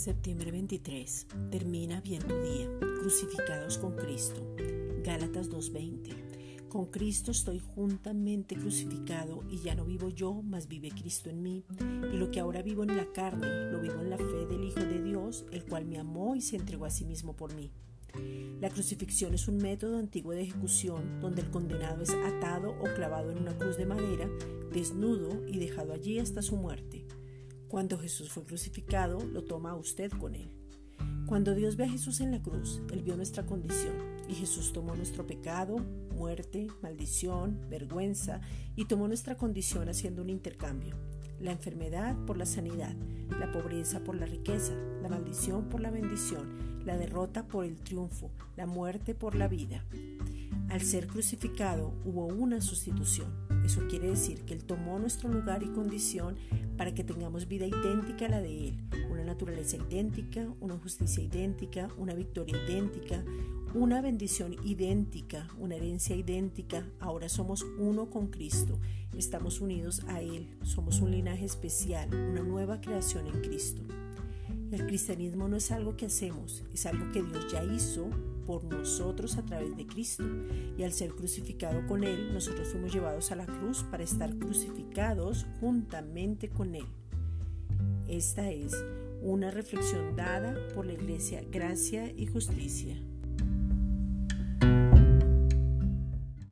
Septiembre 23. Termina bien tu día. Crucificados con Cristo. Gálatas 2:20. Con Cristo estoy juntamente crucificado y ya no vivo yo, mas vive Cristo en mí. Y lo que ahora vivo en la carne, lo vivo en la fe del Hijo de Dios, el cual me amó y se entregó a sí mismo por mí. La crucifixión es un método antiguo de ejecución donde el condenado es atado o clavado en una cruz de madera, desnudo y dejado allí hasta su muerte. Cuando Jesús fue crucificado, lo toma usted con él. Cuando Dios ve a Jesús en la cruz, Él vio nuestra condición y Jesús tomó nuestro pecado, muerte, maldición, vergüenza y tomó nuestra condición haciendo un intercambio. La enfermedad por la sanidad, la pobreza por la riqueza, la maldición por la bendición, la derrota por el triunfo, la muerte por la vida. Al ser crucificado hubo una sustitución. Eso quiere decir que Él tomó nuestro lugar y condición para que tengamos vida idéntica a la de Él, una naturaleza idéntica, una justicia idéntica, una victoria idéntica, una bendición idéntica, una herencia idéntica. Ahora somos uno con Cristo, estamos unidos a Él, somos un linaje especial, una nueva creación en Cristo. El cristianismo no es algo que hacemos, es algo que Dios ya hizo por nosotros a través de Cristo. Y al ser crucificado con Él, nosotros fuimos llevados a la cruz para estar crucificados juntamente con Él. Esta es una reflexión dada por la Iglesia Gracia y Justicia.